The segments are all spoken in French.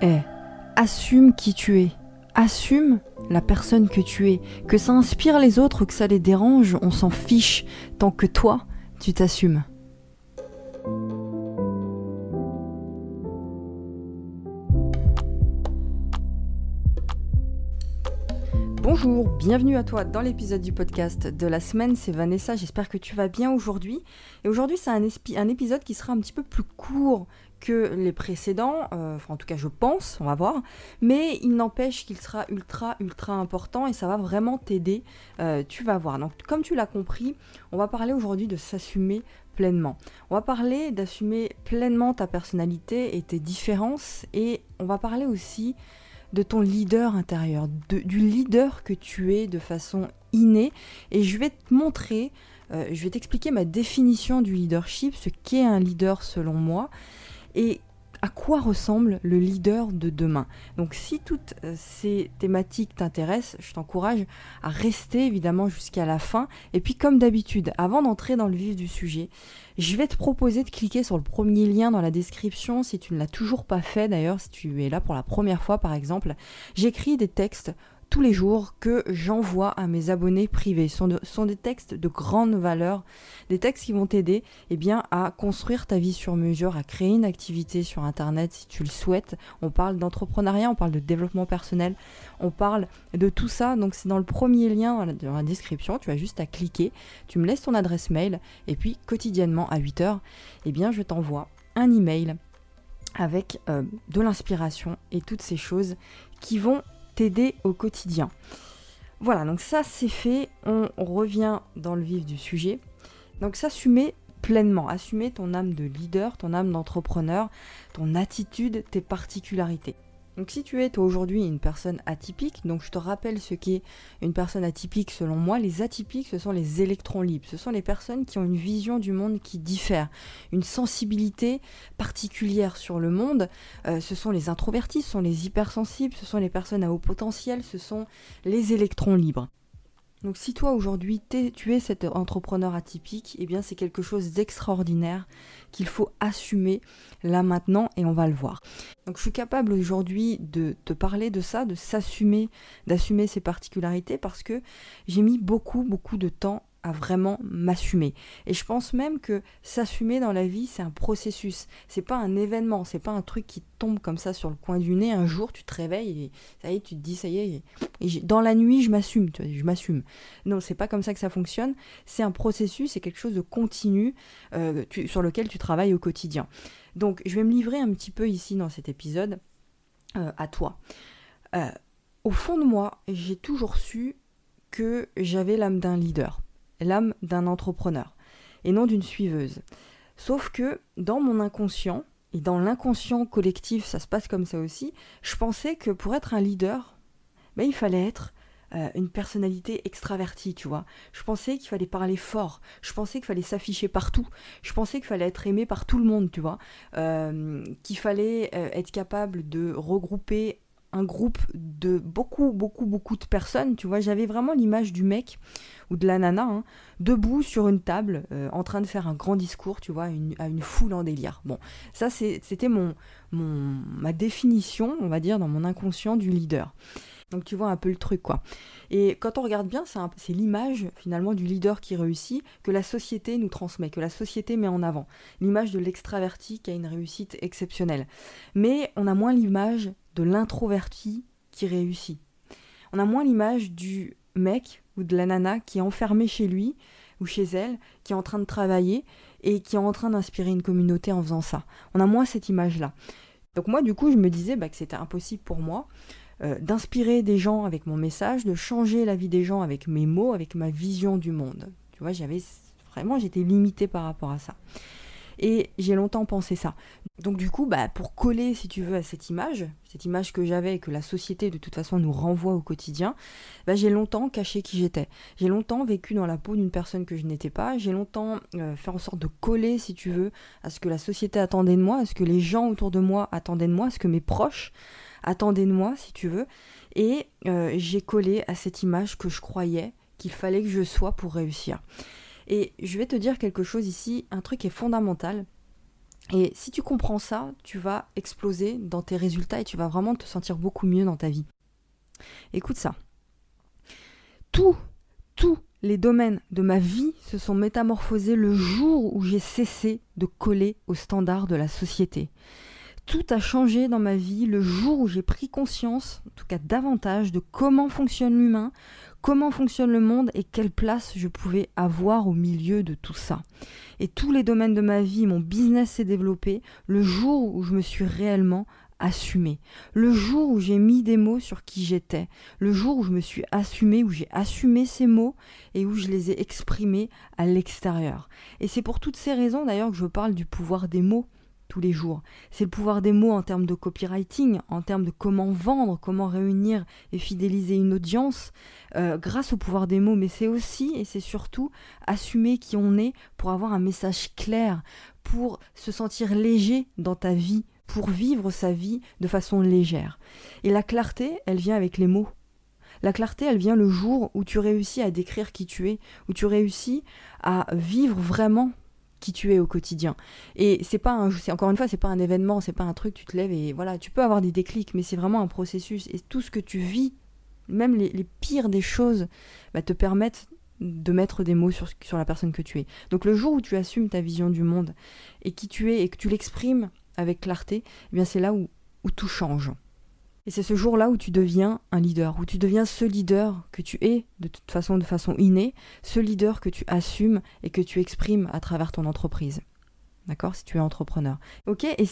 est. Assume qui tu es. Assume la personne que tu es. Que ça inspire les autres que ça les dérange, on s'en fiche tant que toi, tu t'assumes. Bonjour, bienvenue à toi dans l'épisode du podcast de la semaine, c'est Vanessa, j'espère que tu vas bien aujourd'hui. Et aujourd'hui c'est un, épisode qui sera un petit peu plus court que les précédents, euh, enfin en tout cas je pense, on va voir, mais il n'empêche qu'il sera ultra ultra important et ça va vraiment t'aider, euh, tu vas voir. Donc comme tu l'as compris, on va parler aujourd'hui de s'assumer pleinement. On va parler d'assumer pleinement ta personnalité et tes différences et on va parler aussi de ton leader intérieur, du leader que tu es de façon innée. Et je vais te montrer, euh, je vais t'expliquer ma définition du leadership, ce qu'est un leader selon moi. Et à quoi ressemble le leader de demain. Donc si toutes euh, ces thématiques t'intéressent, je t'encourage à rester évidemment jusqu'à la fin. Et puis comme d'habitude, avant d'entrer dans le vif du sujet, je vais te proposer de cliquer sur le premier lien dans la description si tu ne l'as toujours pas fait d'ailleurs, si tu es là pour la première fois par exemple. J'écris des textes tous les jours que j'envoie à mes abonnés privés. Ce sont, des textes de grande valeur, des textes qui vont t'aider eh bien, à construire ta vie sur mesure, à créer une activité sur Internet si tu le souhaites. On parle d'entrepreneuriat, on parle de développement personnel, on parle de tout ça. Donc c'est dans le premier lien dans la, description, tu as juste à cliquer, tu me laisses ton adresse mail et puis quotidiennement à 8h, eh bien, je t'envoie un email avec euh, de l'inspiration et toutes ces choses qui vont au quotidien. Voilà, donc ça c'est fait, on revient dans le vif du sujet. Donc s'assumer pleinement, assumer ton âme de leader, ton âme d'entrepreneur, ton attitude, tes particularités. Donc si tu es aujourd'hui une personne atypique, donc je te rappelle ce qu'est une personne atypique selon moi, les atypiques ce sont les électrons libres, ce sont les personnes qui ont une vision du monde qui diffère, une sensibilité particulière sur le monde, euh, ce sont les introvertis, ce sont les hypersensibles, ce sont les personnes à haut potentiel, ce sont les électrons libres. Donc si toi aujourd'hui tu es cet entrepreneur atypique, eh bien c'est quelque chose d'extraordinaire qu'il faut assumer là maintenant et on va le voir. Donc je suis capable aujourd'hui de te parler de ça, de s'assumer, d'assumer ses particularités parce que j'ai mis beaucoup beaucoup de temps à vraiment m'assumer. Et je pense même que s'assumer dans la vie, c'est un processus. C'est pas un événement, c'est pas un truc qui tombe comme ça sur le coin du nez. Un jour, tu te réveilles et ça y est, tu te dis, ça y est, et dans la nuit, je m'assume, je m'assume. Non, c'est pas comme ça que ça fonctionne. C'est un processus, c'est quelque chose de continu euh, sur lequel tu travailles au quotidien. Donc, je vais me livrer un petit peu ici dans cet épisode euh, à toi. Euh, au fond de moi, j'ai toujours su que j'avais l'âme d'un leader l'âme d'un entrepreneur et non d'une suiveuse. Sauf que dans mon inconscient, et dans l'inconscient collectif, ça se passe comme ça aussi, je pensais que pour être un leader, ben, il fallait être euh, une personnalité extravertie, tu vois. Je pensais qu'il fallait parler fort, je pensais qu'il fallait s'afficher partout, je pensais qu'il fallait être aimé par tout le monde, tu vois. Euh, qu'il fallait euh, être capable de regrouper un groupe de beaucoup, beaucoup, beaucoup de personnes, tu vois, j'avais vraiment l'image du mec ou de la nana hein, debout sur une table euh, en train de faire un grand discours, tu vois, à une foule en délire. Bon, ça c'était mon, mon, ma définition, on va dire, dans mon inconscient du leader. Donc tu vois un peu le truc quoi. Et quand on regarde bien, c'est l'image finalement du leader qui réussit que la société nous transmet, que la société met en avant. L'image de l'extraverti qui a une réussite exceptionnelle. Mais on a moins l'image de l'introverti qui réussit. On a moins l'image du mec ou de la nana qui est enfermé chez lui ou chez elle, qui est en train de travailler et qui est en train d'inspirer une communauté en faisant ça. On a moins cette image-là. Donc moi, du coup, je me disais bah, que c'était impossible pour moi euh, d'inspirer des gens avec mon message, de changer la vie des gens avec mes mots, avec ma vision du monde. Tu vois, j'avais vraiment, j'étais limitée par rapport à ça. Et j'ai longtemps pensé ça. Donc du coup, bah, pour coller, si tu veux, à cette image, cette image que j'avais et que la société de toute façon nous renvoie au quotidien, bah, j'ai longtemps caché qui j'étais. J'ai longtemps vécu dans la peau d'une personne que je n'étais pas. J'ai longtemps euh, fait en sorte de coller, si tu veux, à ce que la société attendait de moi, à ce que les gens autour de moi attendaient de moi, à ce que mes proches attendaient de moi, si tu veux. Et euh, j'ai collé à cette image que je croyais qu'il fallait que je sois pour réussir. Et je vais te dire quelque chose ici, un truc qui est fondamental. Et si tu comprends ça, tu vas exploser dans tes résultats et tu vas vraiment te sentir beaucoup mieux dans ta vie. Écoute ça. Tous, tous les domaines de ma vie se sont métamorphosés le jour où j'ai cessé de coller aux standards de la société. Tout a changé dans ma vie le jour où j'ai pris conscience, en tout cas davantage, de comment fonctionne l'humain, comment fonctionne le monde et quelle place je pouvais avoir au milieu de tout ça. Et tous les domaines de ma vie, mon business s'est développé le jour où je me suis réellement assumé. Le jour où j'ai mis des mots sur qui j'étais, le jour où je me suis assumé, où j'ai assumé ces mots et où je les ai exprimés à l'extérieur. Et c'est pour toutes ces raisons d'ailleurs que je parle du pouvoir des mots tous les jours. C'est le pouvoir des mots en termes de copywriting, en termes de comment vendre, comment réunir et fidéliser une audience euh, grâce au pouvoir des mots. Mais c'est aussi et c'est surtout assumer qui on est pour avoir un message clair, pour se sentir léger dans ta vie, pour vivre sa vie de façon légère. Et la clarté, elle vient avec les mots. La clarté, elle vient le jour où tu réussis à décrire qui tu es, où tu réussis à vivre vraiment qui tu es au quotidien. Et c'est pas un, encore une fois, c'est pas un événement, c'est pas un truc, tu te lèves et voilà, tu peux avoir des déclics, mais c'est vraiment un processus. Et tout ce que tu vis, même les, pires des choses, bah, te permettent de mettre des mots sur, sur la personne que tu es. Donc le jour où tu assumes ta vision du monde et qui tu es et que tu l'exprimes avec clarté, eh bien c'est là où, où tout change. Et c'est ce jour-là où tu deviens un leader, où tu deviens ce leader que tu es de toute façon, de façon innée, ce leader que tu assumes et que tu exprimes à travers ton entreprise. D'accord? Si tu es entrepreneur. Ok? Et,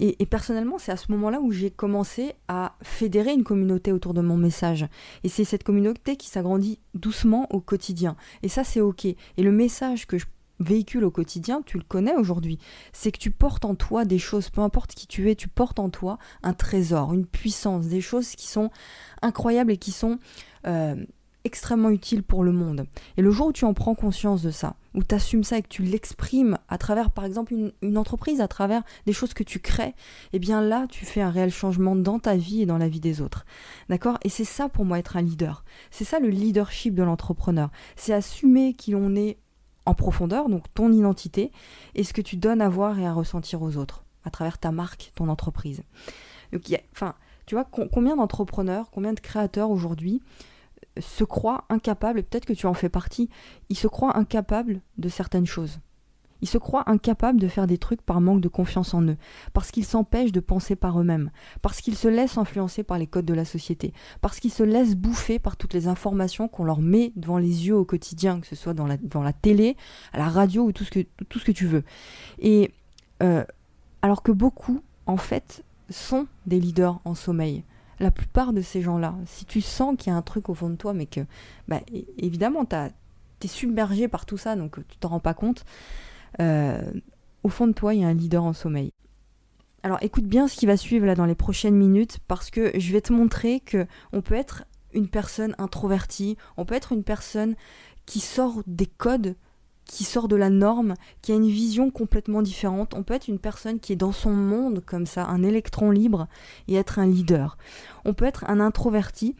et, personnellement, c'est à ce moment-là où j'ai commencé à fédérer une communauté autour de mon message. Et c'est cette communauté qui s'agrandit doucement au quotidien. Et ça, c'est ok. Et le message que je véhicule au quotidien, tu le connais aujourd'hui, c'est que tu portes en toi des choses, peu importe qui tu es, tu portes en toi un trésor, une puissance, des choses qui sont incroyables et qui sont euh, extrêmement utiles pour le monde. Et le jour où tu en prends conscience de ça, où tu assumes ça et que tu l'exprimes à travers, par exemple, une, entreprise, à travers des choses que tu crées, eh bien là, tu fais un réel changement dans ta vie et dans la vie des autres. D'accord? Et c'est ça pour moi être un leader. C'est ça le leadership de l'entrepreneur. C'est assumer qui on est en profondeur, donc ton identité, et ce que tu donnes à voir et à ressentir aux autres, à travers ta marque, ton entreprise. Donc, enfin, tu vois, combien d'entrepreneurs, combien de créateurs aujourd'hui euh, se croient incapables, peut-être que tu en fais partie, ils se croient incapables de certaines choses? Ils se croient incapables de faire des trucs par manque de confiance en eux, parce qu'ils s'empêchent de penser par eux-mêmes, parce qu'ils se laissent influencer par les codes de la société, parce qu'ils se laissent bouffer par toutes les informations qu'on leur met devant les yeux au quotidien, que ce soit dans la, télé, à la radio ou tout ce que, tu veux. Et euh, alors que beaucoup, en fait, sont des leaders en sommeil. La plupart de ces gens-là, si tu sens qu'il y a un truc au fond de toi, mais que, bah, évidemment, tu es submergé par tout ça, donc tu t'en rends pas compte, au fond de toi, il y a un leader en sommeil. Alors écoute bien ce qui va suivre là dans les prochaines minutes parce que je vais te montrer que on peut être une personne introvertie, on peut être une personne qui sort des codes, qui sort de la norme, qui a une vision complètement différente. On peut être une personne qui est dans son monde comme ça, un électron libre et être un leader. On peut être un introverti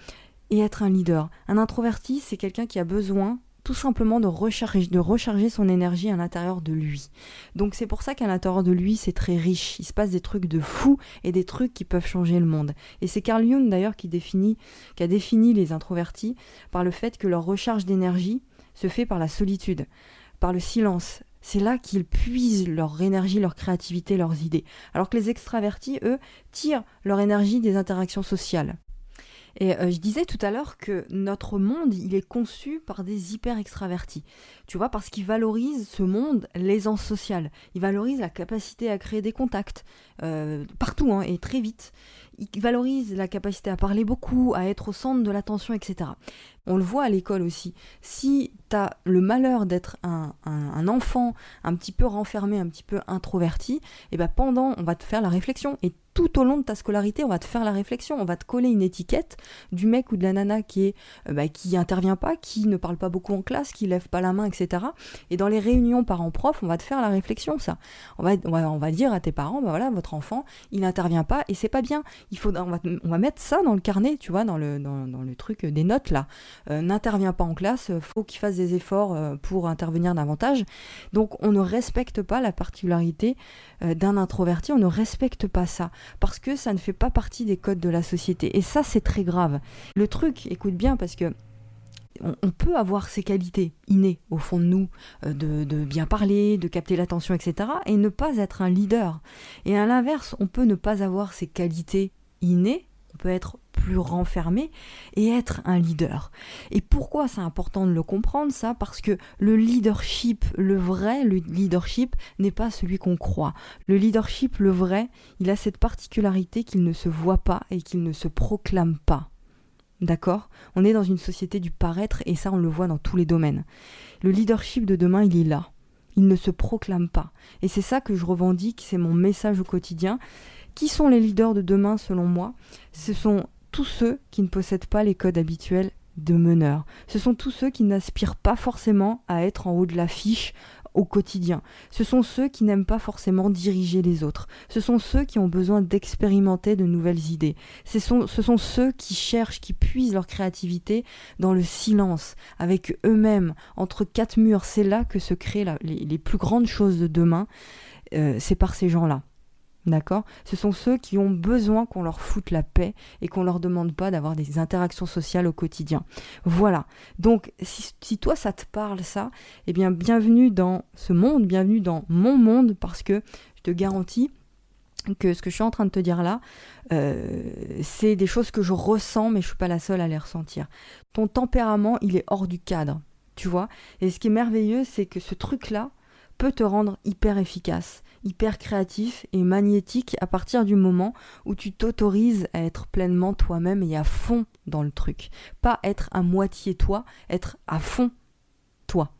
et être un leader. Un introverti, c'est quelqu'un qui a besoin tout simplement de recharger, de recharger son énergie à l'intérieur de lui. Donc c'est pour ça qu'à l'intérieur de lui, c'est très riche. Il se passe des trucs de fou et des trucs qui peuvent changer le monde. Et c'est Carl Jung d'ailleurs qui, qui a défini les introvertis par le fait que leur recharge d'énergie se fait par la solitude, par le silence, c'est là qu'ils puisent leur énergie, leur créativité, leurs idées. Alors que les extravertis, eux, tirent leur énergie des interactions sociales. Et euh, je disais tout à l'heure que notre monde, il est conçu par des hyper extravertis. Tu vois, parce qu'ils valorisent ce monde, l'aisance sociale. Ils valorisent la capacité à créer des contacts euh, partout hein, et très vite. Ils valorisent la capacité à parler beaucoup, à être au centre de l'attention, etc. On le voit à l'école aussi. Si tu as le malheur d'être un, enfant un petit peu renfermé, un petit peu introverti, et eh ben pendant, on va te faire la réflexion et tout au long de ta scolarité, on va te faire la réflexion, on va te coller une étiquette du mec ou de la nana qui est euh, bah, qui intervient pas, qui ne parle pas beaucoup en classe, qui lève pas la main, etc. Et dans les réunions parents-prof, on va te faire la réflexion, ça. On va, dire à tes parents, bah voilà, votre enfant, il n'intervient pas et c'est pas bien. Il faut, on va, on mettre ça dans le carnet, tu vois, dans le, truc des notes là. Euh, n'intervient pas en classe, faut qu'il fasse des efforts euh, pour intervenir davantage. Donc on ne respecte pas la particularité d'un introverti, on ne respecte pas ça parce que ça ne fait pas partie des codes de la société. Et ça, c'est très grave. Le truc, écoute bien, parce que on, peut avoir ces qualités innées au fond de nous, euh, de, bien parler, de capter l'attention, etc., et ne pas être un leader. Et à l'inverse, on peut ne pas avoir ces qualités innées, on peut être plus renfermé et être un leader. Et pourquoi c'est important de le comprendre ça? Parce que le leadership, le vrai le leadership n'est pas celui qu'on croit. Le leadership, le vrai, il a cette particularité qu'il ne se voit pas et qu'il ne se proclame pas. D'accord? On est dans une société du paraître et ça on le voit dans tous les domaines. Le leadership de demain, il est là. Il ne se proclame pas. Et c'est ça que je revendique, c'est mon message au quotidien. Qui sont les leaders de demain selon moi? Ce sont tous ceux qui ne possèdent pas les codes habituels de meneur. Ce sont tous ceux qui n'aspirent pas forcément à être en haut de l'affiche au quotidien. Ce sont ceux qui n'aiment pas forcément diriger les autres. Ce sont ceux qui ont besoin d'expérimenter de nouvelles idées. Ce sont, ce sont ceux qui cherchent, qui puisent leur créativité dans le silence, avec eux-mêmes, entre quatre murs. C'est là que se créent les, plus grandes choses de demain. Euh, c'est par ces gens-là. D'accord? Ce sont ceux qui ont besoin qu'on leur foute la paix et qu'on leur demande pas d'avoir des interactions sociales au quotidien. Voilà. Donc, si, toi ça te parle ça, eh bien, bienvenue dans ce monde, bienvenue dans mon monde, parce que je te garantis que ce que je suis en train de te dire là, euh, c'est des choses que je ressens, mais je suis pas la seule à les ressentir. Ton tempérament, il est hors du cadre, tu vois? Et ce qui est merveilleux, c'est que ce truc-là peut te rendre hyper efficace hyper créatif et magnétique à partir du moment où tu t'autorises à être pleinement toi-même et à fond dans le truc. Pas être à moitié toi, être à fond toi.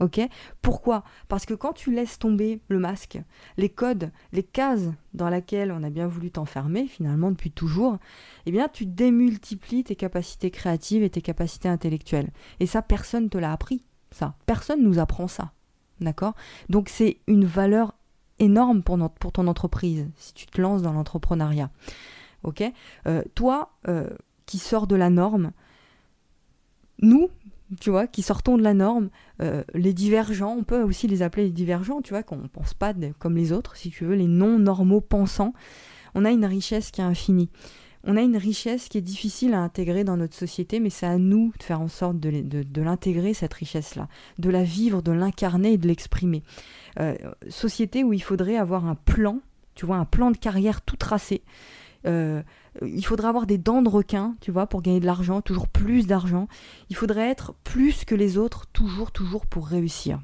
Ok? Pourquoi? Parce que quand tu laisses tomber le masque, les codes, les cases dans lesquelles on a bien voulu t'enfermer finalement depuis toujours, eh bien tu démultiplies tes capacités créatives et tes capacités intellectuelles. Et ça, personne ne te l'a appris. Ça, personne nous apprend ça. D'accord? Donc c'est une valeur énorme pour, ton entreprise si tu te lances dans l'entrepreneuriat. Ok? Euh, Toi, euh, qui sors de la norme, nous, tu vois, qui sortons de la norme, euh, les divergents, on peut aussi les appeler les divergents, tu vois, qu'on ne pense pas comme les autres, si tu veux, les non-normaux pensants, on a une richesse qui est infinie on a une richesse qui est difficile à intégrer dans notre société, mais c'est à nous de faire en sorte de, l'intégrer, cette richesse-là, de la vivre, de l'incarner et de l'exprimer. Euh, société où il faudrait avoir un plan, tu vois, un plan de carrière tout tracé. Euh, il faudrait avoir des dents de requin, tu vois, pour gagner de l'argent, toujours plus d'argent. Il faudrait être plus que les autres, toujours, toujours pour réussir.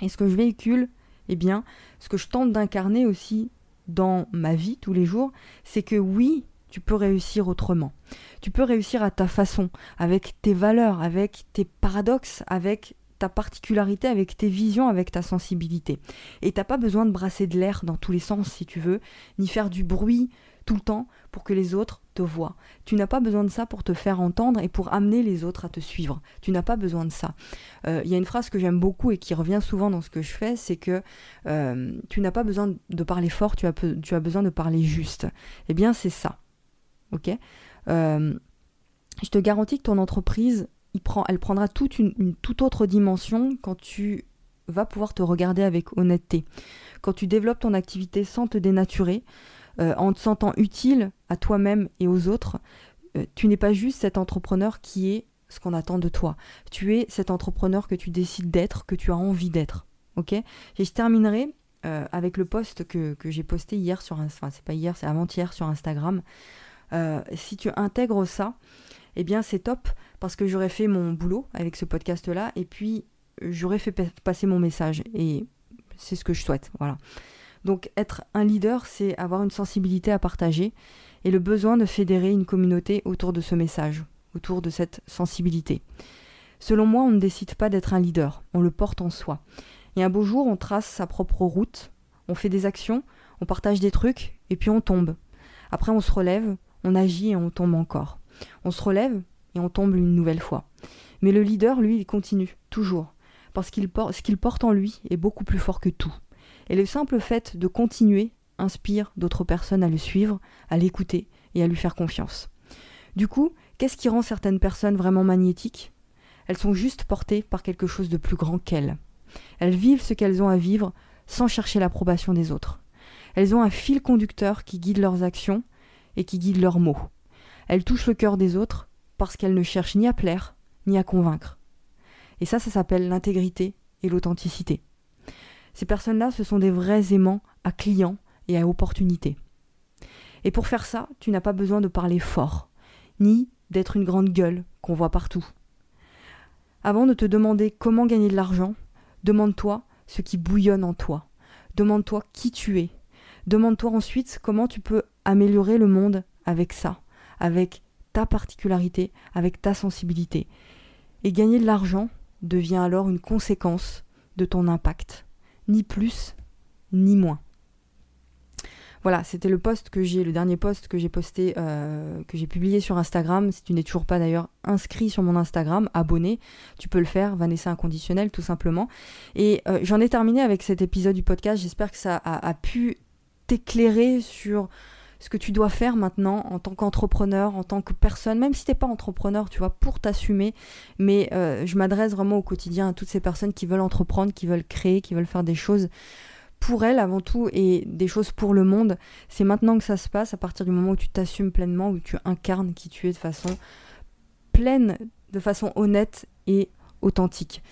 Et ce que je véhicule, eh bien, ce que je tente d'incarner aussi dans ma vie tous les jours, c'est que oui, tu peux réussir autrement. Tu peux réussir à ta façon, avec tes valeurs, avec tes paradoxes, avec ta particularité, avec tes visions, avec ta sensibilité. Et t'as pas besoin de brasser de l'air dans tous les sens si tu veux, ni faire du bruit tout le temps pour que les autres te voient. Tu n'as pas besoin de ça pour te faire entendre et pour amener les autres à te suivre. Tu n'as pas besoin de ça. Euh, il y a une phrase que j'aime beaucoup et qui revient souvent dans ce que je fais, c'est que euh, tu n'as pas besoin de parler fort, tu as, tu as besoin de parler juste. Eh bien, c'est ça euh, Je te garantis que ton entreprise, elle prendra toute une, toute autre dimension quand tu vas pouvoir te regarder avec honnêteté. Quand tu développes ton activité sans te dénaturer, euh, en te sentant utile à toi-même et aux autres, euh, tu n'es pas juste cet entrepreneur qui est ce qu'on attend de toi. Tu es cet entrepreneur que tu décides d'être, que tu as envie d'être. Ok Et je terminerai avec le post que, j'ai posté hier sur Instagram, euh, si tu intègres ça, eh bien c'est top parce que j'aurais fait mon boulot avec ce podcast-là et puis j'aurais fait passer mon message et c'est ce que je souhaite. Voilà. Donc être un leader, c'est avoir une sensibilité à partager et le besoin de fédérer une communauté autour de ce message, autour de cette sensibilité. Selon moi, on ne décide pas d'être un leader, on le porte en soi. Et un beau jour, on trace sa propre route, on fait des actions, on partage des trucs et puis on tombe. Après on se relève, on agit et on tombe encore. On se relève et on tombe une nouvelle fois. Mais le leader, lui, il continue, toujours, parce qu'il ce qu'il porte en lui est beaucoup plus fort que tout. Et le simple fait de continuer inspire d'autres personnes à le suivre, à l'écouter et à lui faire confiance. Du coup, qu'est-ce qui rend certaines personnes vraiment magnétiques? Elles sont juste portées par quelque chose de plus grand qu'elles. Elles vivent ce qu'elles ont à vivre sans chercher l'approbation des autres. Elles ont un fil conducteur qui guide leurs actions et qui guide leurs mots. Elles touchent le cœur des autres parce qu'elles ne cherchent ni à plaire, ni à convaincre. Et ça, ça s'appelle l'intégrité et l'authenticité. Ces personnes-là, ce sont des vrais aimants à clients et à opportunités. Et pour faire ça, tu n'as pas besoin de parler fort, ni d'être une grande gueule qu'on voit partout. Avant de te demander comment gagner de l'argent, demande-toi ce qui bouillonne en toi. Demande-toi qui tu es. Demande-toi ensuite comment tu peux améliorer le monde avec ça, avec ta particularité, avec ta sensibilité. Et gagner de l'argent devient alors une conséquence de ton impact, ni plus ni moins. Voilà, c'était le post que j'ai, le dernier post que j'ai posté, euh, que j'ai publié sur Instagram. Si tu n'es toujours pas d'ailleurs inscrit sur mon Instagram, abonné, tu peux le faire, Vanessa Inconditionnel tout simplement. Et euh, j'en ai terminé avec cet épisode du podcast. J'espère que ça a, pu t'éclairer sur ce que tu dois faire maintenant en tant qu'entrepreneur, en tant que personne, même si tu n'es pas entrepreneur, tu vois, pour t'assumer. Mais euh, je m'adresse vraiment au quotidien à toutes ces personnes qui veulent entreprendre, qui veulent créer, qui veulent faire des choses pour elle avant tout et des choses pour le monde. C'est maintenant que ça se passe, à partir du moment où tu t'assumes pleinement, où tu incarnes qui tu es de façon pleine, de façon honnête et authentique.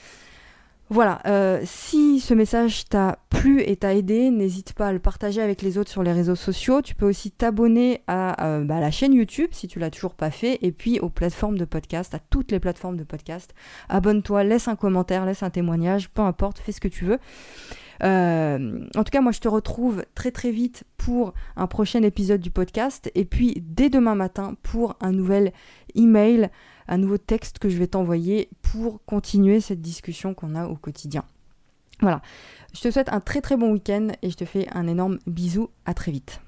Voilà, euh, si ce message t'a plu et t'a aidé, n'hésite pas à le partager avec les autres sur les réseaux sociaux. Tu peux aussi t'abonner à, euh, bah, la chaîne YouTube si tu l'as toujours pas fait, et puis aux plateformes de podcast, à toutes les plateformes de podcast. Abonne-toi, laisse un commentaire, laisse un témoignage, peu importe, fais ce que tu veux. Euh, en tout cas, moi, je te retrouve très très vite pour un prochain épisode du podcast. Et puis, dès demain matin, pour un nouvel email, un nouveau texte que je vais t'envoyer pour continuer cette discussion qu'on a au quotidien. Voilà. Je te souhaite un très très bon week-end et je te fais un énorme bisou. À très vite.